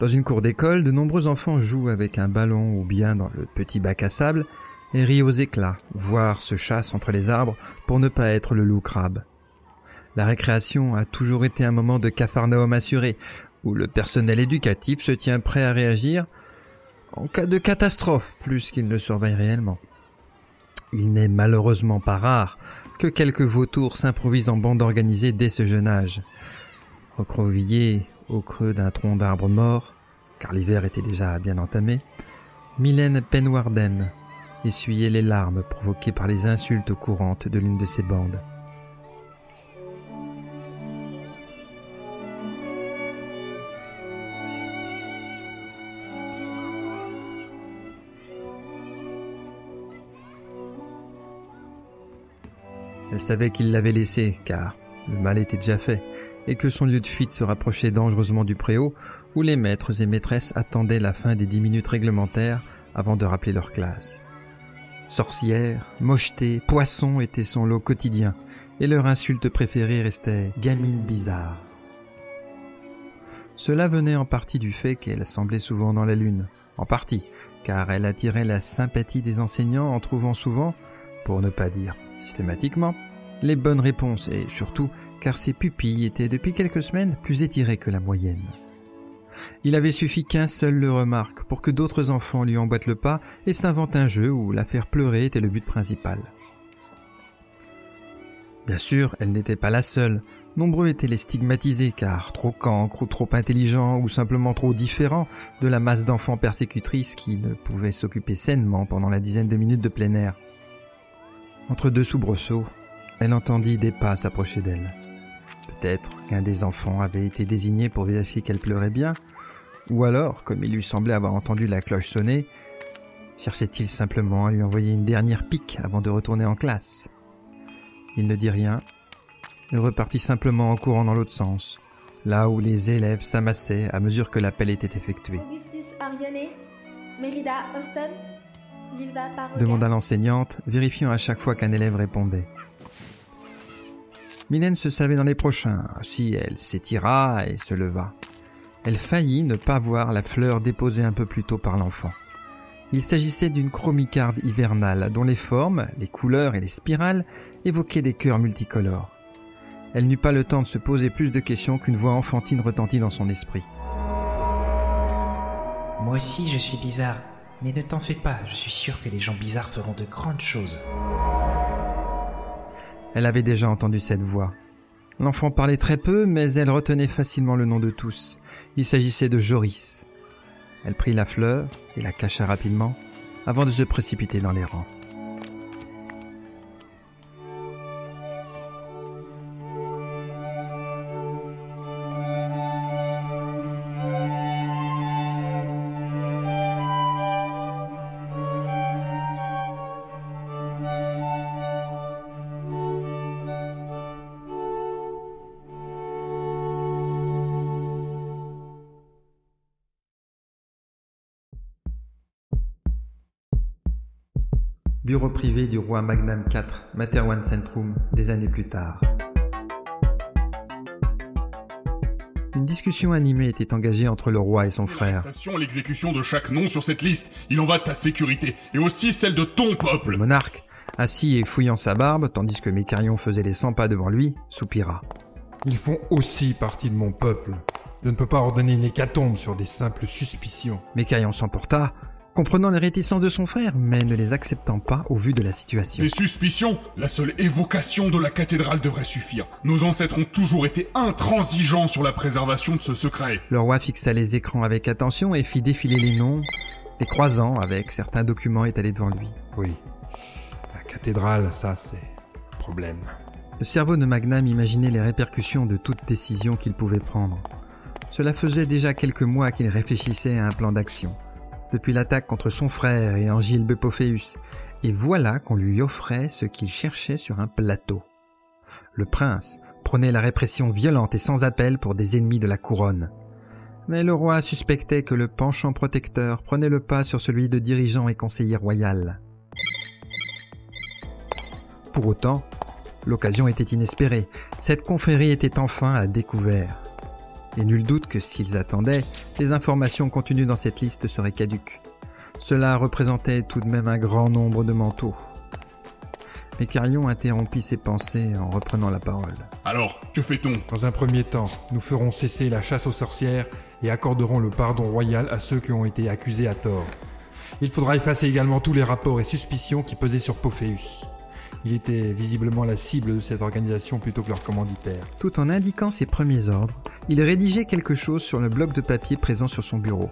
Dans une cour d'école, de nombreux enfants jouent avec un ballon ou bien dans le petit bac à sable et rient aux éclats, voire se chassent entre les arbres pour ne pas être le loup crabe. La récréation a toujours été un moment de capharnaüm assuré, où le personnel éducatif se tient prêt à réagir en cas de catastrophe plus qu'il ne surveille réellement. Il n'est malheureusement pas rare que quelques vautours s'improvisent en bande organisée dès ce jeune âge. Au creux d'un tronc d'arbre mort, car l'hiver était déjà bien entamé, Mylène Penwarden essuyait les larmes provoquées par les insultes courantes de l'une de ces bandes. Elle savait qu'il l'avait laissé, car le mal était déjà fait, et que son lieu de fuite se rapprochait dangereusement du préau, où les maîtres et maîtresses attendaient la fin des dix minutes réglementaires avant de rappeler leur classe. Sorcières, mocheté, poissons étaient son lot quotidien, et leur insulte préférée restait gamine bizarre. Cela venait en partie du fait qu'elle semblait souvent dans la lune, en partie, car elle attirait la sympathie des enseignants en trouvant souvent, pour ne pas dire systématiquement, les bonnes réponses et surtout car ses pupilles étaient depuis quelques semaines plus étirées que la moyenne. Il avait suffi qu'un seul le remarque pour que d'autres enfants lui emboîtent le pas et s'inventent un jeu où la faire pleurer était le but principal. Bien sûr, elle n'était pas la seule. Nombreux étaient les stigmatisés car trop cancres ou trop intelligents ou simplement trop différents de la masse d'enfants persécutrices qui ne pouvaient s'occuper sainement pendant la dizaine de minutes de plein air. Entre deux soubresauts, elle entendit des pas s'approcher d'elle. Peut-être qu'un des enfants avait été désigné pour vérifier qu'elle pleurait bien, ou alors, comme il lui semblait avoir entendu la cloche sonner, cherchait-il simplement à lui envoyer une dernière pique avant de retourner en classe. Il ne dit rien, et repartit simplement en courant dans l'autre sens, là où les élèves s'amassaient à mesure que l'appel était effectué. demanda l'enseignante, vérifiant à chaque fois qu'un élève répondait. Mylène se savait dans les prochains, si elle s'étira et se leva. Elle faillit ne pas voir la fleur déposée un peu plus tôt par l'enfant. Il s'agissait d'une chromicarde hivernale dont les formes, les couleurs et les spirales évoquaient des cœurs multicolores. Elle n'eut pas le temps de se poser plus de questions qu'une voix enfantine retentit dans son esprit. Moi aussi je suis bizarre, mais ne t'en fais pas, je suis sûr que les gens bizarres feront de grandes choses. Elle avait déjà entendu cette voix. L'enfant parlait très peu, mais elle retenait facilement le nom de tous. Il s'agissait de Joris. Elle prit la fleur et la cacha rapidement avant de se précipiter dans les rangs. Bureau privé du roi Magnam IV, Materwan Centrum, des années plus tard. Une discussion animée était engagée entre le roi et son frère. l'exécution de chaque nom sur cette liste. Il en va de ta sécurité et aussi celle de ton peuple. Le monarque, assis et fouillant sa barbe, tandis que Mécarion faisait les 100 pas devant lui, soupira. Ils font aussi partie de mon peuple. Je ne peux pas ordonner une hécatombe sur des simples suspicions. Mécarion s'emporta, comprenant les réticences de son frère, mais ne les acceptant pas au vu de la situation. Des suspicions La seule évocation de la cathédrale devrait suffire. Nos ancêtres ont toujours été intransigeants sur la préservation de ce secret. Le roi fixa les écrans avec attention et fit défiler les noms, les croisant avec certains documents étalés devant lui. Oui. La cathédrale, ça, c'est problème. Le cerveau de Magnam imaginait les répercussions de toute décision qu'il pouvait prendre. Cela faisait déjà quelques mois qu'il réfléchissait à un plan d'action depuis l'attaque contre son frère et Angile Bepophéus, et voilà qu'on lui offrait ce qu'il cherchait sur un plateau. Le prince prenait la répression violente et sans appel pour des ennemis de la couronne. Mais le roi suspectait que le penchant protecteur prenait le pas sur celui de dirigeant et conseiller royal. Pour autant, l'occasion était inespérée. Cette confrérie était enfin à découvert. Et nul doute que s'ils attendaient, les informations contenues dans cette liste seraient caduques. Cela représentait tout de même un grand nombre de manteaux. Mais Carion interrompit ses pensées en reprenant la parole. Alors, que fait-on? Dans un premier temps, nous ferons cesser la chasse aux sorcières et accorderons le pardon royal à ceux qui ont été accusés à tort. Il faudra effacer également tous les rapports et suspicions qui pesaient sur Pophéus. Il était visiblement la cible de cette organisation plutôt que leur commanditaire. Tout en indiquant ses premiers ordres, il rédigeait quelque chose sur le bloc de papier présent sur son bureau.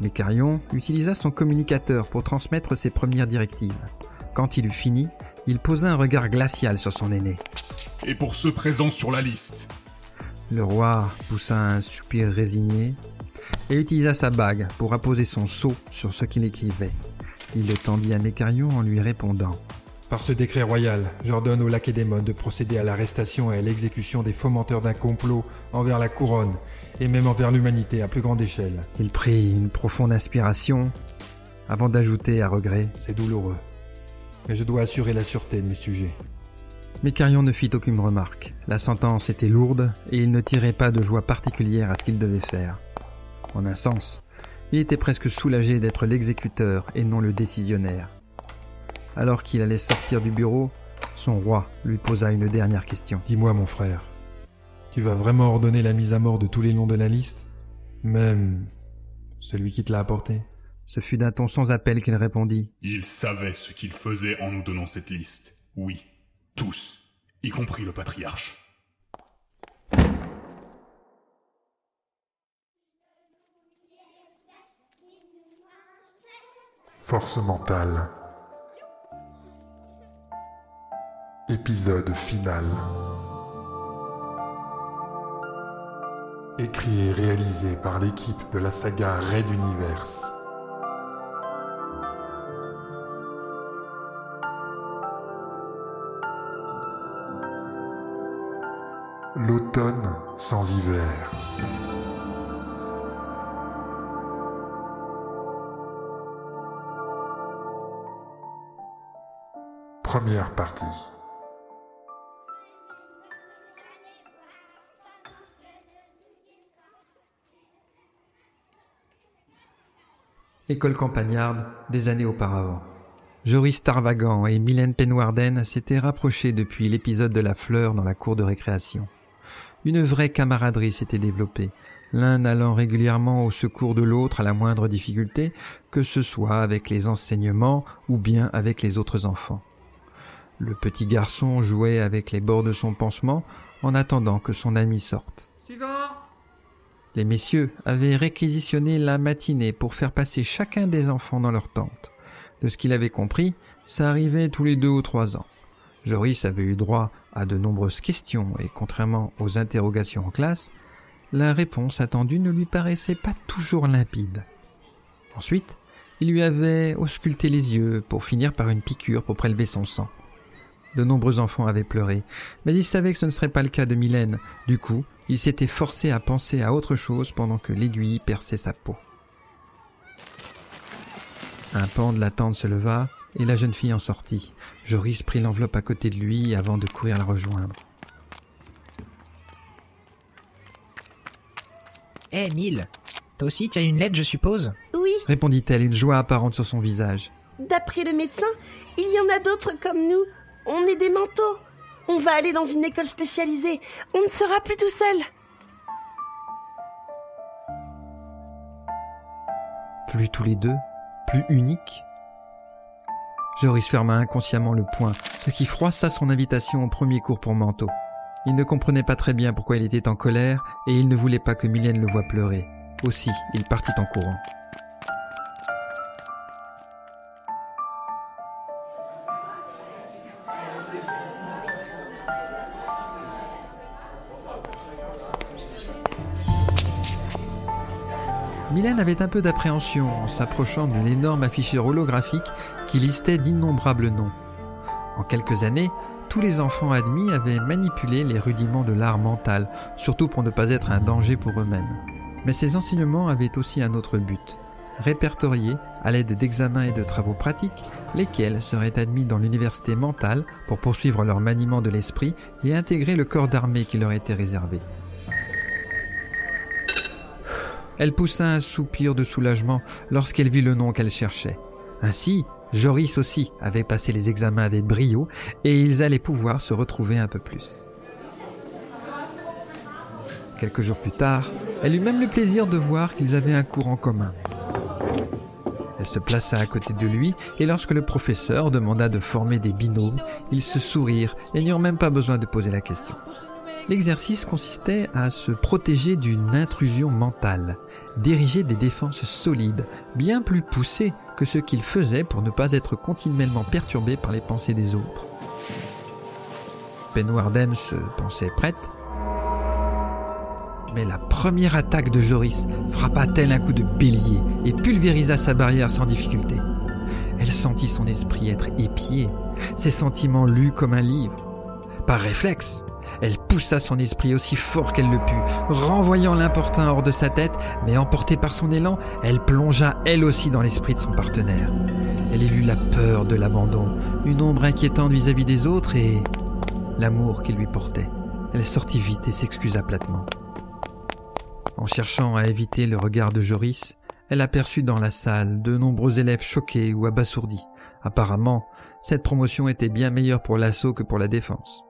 Mais Carion utilisa son communicateur pour transmettre ses premières directives. Quand il eut fini, il posa un regard glacial sur son aîné. Et pour ceux présents sur la liste Le roi poussa un soupir résigné et utilisa sa bague pour apposer son sceau sur ce qu'il écrivait. Il le tendit à Mécarion en lui répondant. Par ce décret royal, j'ordonne au Lacédémon de procéder à l'arrestation et à l'exécution des fomenteurs d'un complot envers la couronne et même envers l'humanité à plus grande échelle. Il prit une profonde inspiration avant d'ajouter à regret. C'est douloureux. Mais je dois assurer la sûreté de mes sujets. Mécarion ne fit aucune remarque. La sentence était lourde et il ne tirait pas de joie particulière à ce qu'il devait faire. En un sens, il était presque soulagé d'être l'exécuteur et non le décisionnaire. Alors qu'il allait sortir du bureau, son roi lui posa une dernière question. Dis-moi mon frère, tu vas vraiment ordonner la mise à mort de tous les noms de la liste Même celui qui te l'a apporté? Ce fut d'un ton sans appel qu'il répondit. Il savait ce qu'il faisait en nous donnant cette liste. Oui, tous, y compris le patriarche. Force mentale. Épisode final. Écrit et réalisé par l'équipe de la saga Red Universe. L'automne sans hiver. Première partie. École campagnarde, des années auparavant. Joris Tarvagan et Mylène Penwarden s'étaient rapprochés depuis l'épisode de la fleur dans la cour de récréation. Une vraie camaraderie s'était développée, l'un allant régulièrement au secours de l'autre à la moindre difficulté, que ce soit avec les enseignements ou bien avec les autres enfants. Le petit garçon jouait avec les bords de son pansement en attendant que son ami sorte. Les messieurs avaient réquisitionné la matinée pour faire passer chacun des enfants dans leur tente. De ce qu'il avait compris, ça arrivait tous les deux ou trois ans. Joris avait eu droit à de nombreuses questions et contrairement aux interrogations en classe, la réponse attendue ne lui paraissait pas toujours limpide. Ensuite, il lui avait ausculté les yeux pour finir par une piqûre pour prélever son sang. De nombreux enfants avaient pleuré, mais il savait que ce ne serait pas le cas de Mylène. Du coup, il s'était forcé à penser à autre chose pendant que l'aiguille perçait sa peau. Un pan de la tente se leva et la jeune fille en sortit. Joris prit l'enveloppe à côté de lui avant de courir la rejoindre. Hé, Mille Toi aussi, tu as une lettre, je suppose? Oui, Répondit-elle, une joie apparente sur son visage. d'après le médecin, il y en a d'autres comme nous. On est des manteaux. On va aller dans une école spécialisée. On ne sera plus tout seul. Plus tous les deux, plus uniques. Joris ferma inconsciemment le poing, ce qui froissa son invitation au premier cours pour manteau. Il ne comprenait pas très bien pourquoi il était en colère et il ne voulait pas que Mylène le voie pleurer. Aussi, il partit en courant. Mylène avait un peu d'appréhension en s'approchant de l'énorme afficheur holographique qui listait d'innombrables noms. En quelques années, tous les enfants admis avaient manipulé les rudiments de l'art mental, surtout pour ne pas être un danger pour eux-mêmes. Mais ces enseignements avaient aussi un autre but, répertorier, à l'aide d'examens et de travaux pratiques, lesquels seraient admis dans l'université mentale pour poursuivre leur maniement de l'esprit et intégrer le corps d'armée qui leur était réservé. Elle poussa un soupir de soulagement lorsqu'elle vit le nom qu'elle cherchait. Ainsi, Joris aussi avait passé les examens avec brio et ils allaient pouvoir se retrouver un peu plus. Quelques jours plus tard, elle eut même le plaisir de voir qu'ils avaient un cours en commun. Elle se plaça à côté de lui et lorsque le professeur demanda de former des binômes, ils se sourirent et n'eurent même pas besoin de poser la question. L'exercice consistait à se protéger d'une intrusion mentale, d'ériger des défenses solides, bien plus poussées que ce qu'il faisait pour ne pas être continuellement perturbé par les pensées des autres. Penwarden se pensait prête, mais la première attaque de Joris frappa tel un coup de bélier et pulvérisa sa barrière sans difficulté. Elle sentit son esprit être épié, ses sentiments lus comme un livre. Par réflexe, elle poussa son esprit aussi fort qu'elle le put, renvoyant l'importun hors de sa tête, mais emportée par son élan, elle plongea elle aussi dans l'esprit de son partenaire. Elle élut la peur de l'abandon, une ombre inquiétante vis-à-vis des autres et l'amour qu'il lui portait. Elle sortit vite et s'excusa platement. En cherchant à éviter le regard de Joris, elle aperçut dans la salle de nombreux élèves choqués ou abasourdis. Apparemment, cette promotion était bien meilleure pour l'assaut que pour la défense.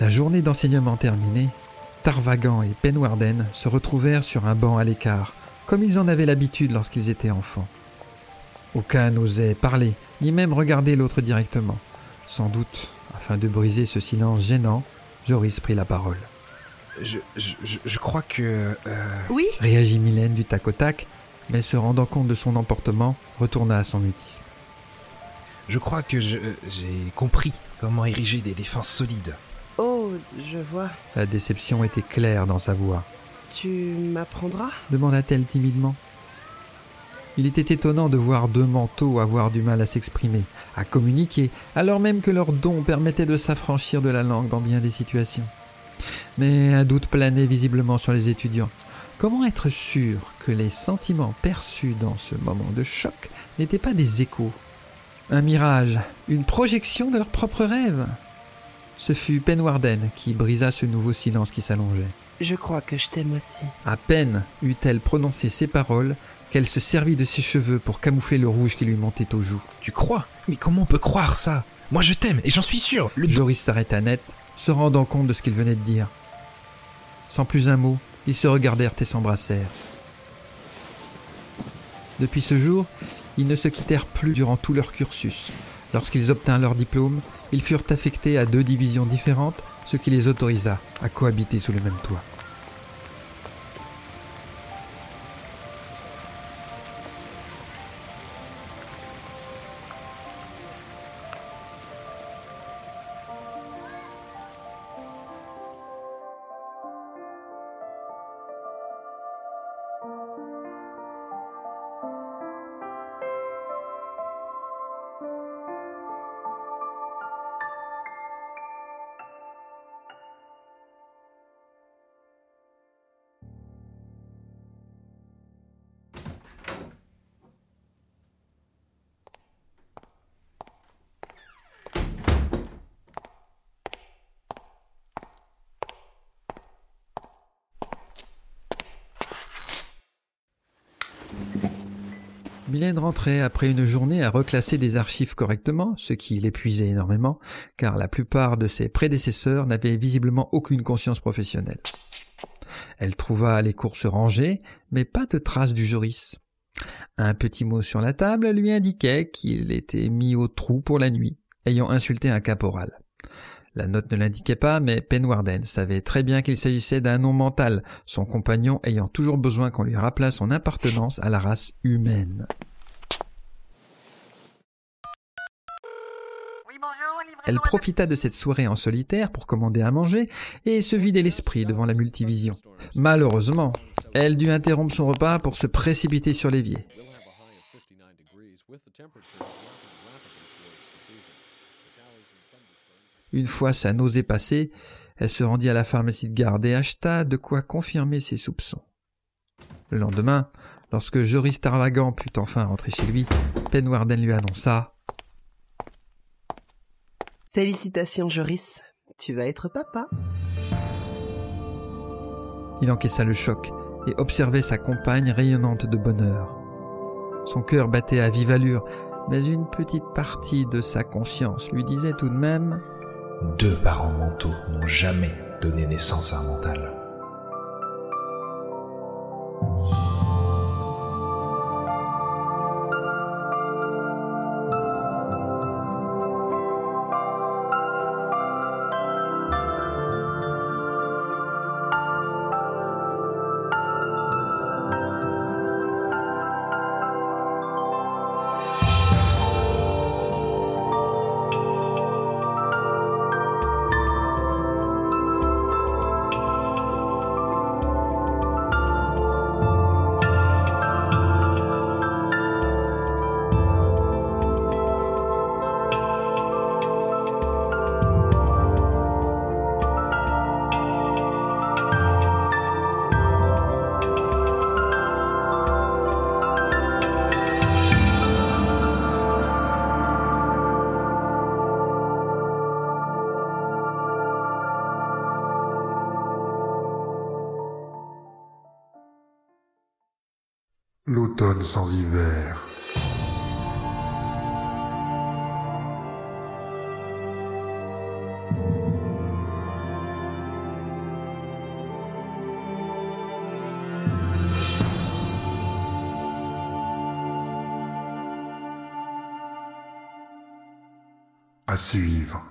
La journée d'enseignement terminée, Tarvagan et Penwarden se retrouvèrent sur un banc à l'écart, comme ils en avaient l'habitude lorsqu'ils étaient enfants. Aucun n'osait parler, ni même regarder l'autre directement. Sans doute, afin de briser ce silence gênant, Joris prit la parole. Je, je, je crois que... Euh, Oui Réagit Mylène du tac au tac, mais se rendant compte de son emportement, retourna à son mutisme. Je crois que je- j'ai compris comment ériger des défenses solides. Oh, je vois. La déception était claire dans sa voix. Tu m'apprendras? Demanda-t-elle timidement. Il était étonnant de voir deux manteaux avoir du mal à s'exprimer, à communiquer, alors même que leur don permettait de s'affranchir de la langue dans bien des situations. Mais un doute planait visiblement sur les étudiants. Comment être sûr que les sentiments perçus dans ce moment de choc n'étaient pas des échos? Un mirage, une projection de leurs propres rêves Ce fut Penwarden qui brisa ce nouveau silence qui s'allongeait. Je crois que je t'aime aussi. À peine eut-elle prononcé ces paroles qu'elle se servit de ses cheveux pour camoufler le rouge qui lui montait aux joues. Tu crois? Mais comment on peut croire ça? Moi je t'aime et j'en suis sûr. Le Joris s'arrêta net, se rendant compte de ce qu'il venait de dire. Sans plus un mot, ils se regardèrent et s'embrassèrent. Depuis ce jour, ils ne se quittèrent plus durant tout leur cursus. Lorsqu'ils obtinrent leur diplôme, ils furent affectés à deux divisions différentes, ce qui les autorisa à cohabiter sous le même toit. Mylène rentrait après une journée à reclasser des archives correctement, ce qui l'épuisait énormément, car la plupart de ses prédécesseurs n'avaient visiblement aucune conscience professionnelle. Elle trouva les courses rangées, mais pas de traces du Joris. Un petit mot sur la table lui indiquait qu'il était mis au trou pour la nuit, ayant insulté un caporal. La note ne l'indiquait pas, mais Penwarden savait très bien qu'il s'agissait d'un nom mental, son compagnon ayant toujours besoin qu'on lui rappelât son appartenance à la race humaine. Elle profita de cette soirée en solitaire pour commander à manger et se vider l'esprit devant la multivision. Malheureusement, elle dut interrompre son repas pour se précipiter sur l'évier. Une fois sa nausée passée, elle se rendit à la pharmacie de garde et acheta de quoi confirmer ses soupçons. Le lendemain, Lorsque Joris Tarvagan put enfin rentrer chez lui, Penwarden lui annonça Félicitations, Joris. Tu vas être papa. Il encaissa le choc et observait sa compagne rayonnante de bonheur. Son cœur battait à vive allure, mais une petite partie de sa conscience lui disait tout de même Deux parents mentaux n'ont jamais donné naissance à un mental. L'automne sans hiver. À suivre.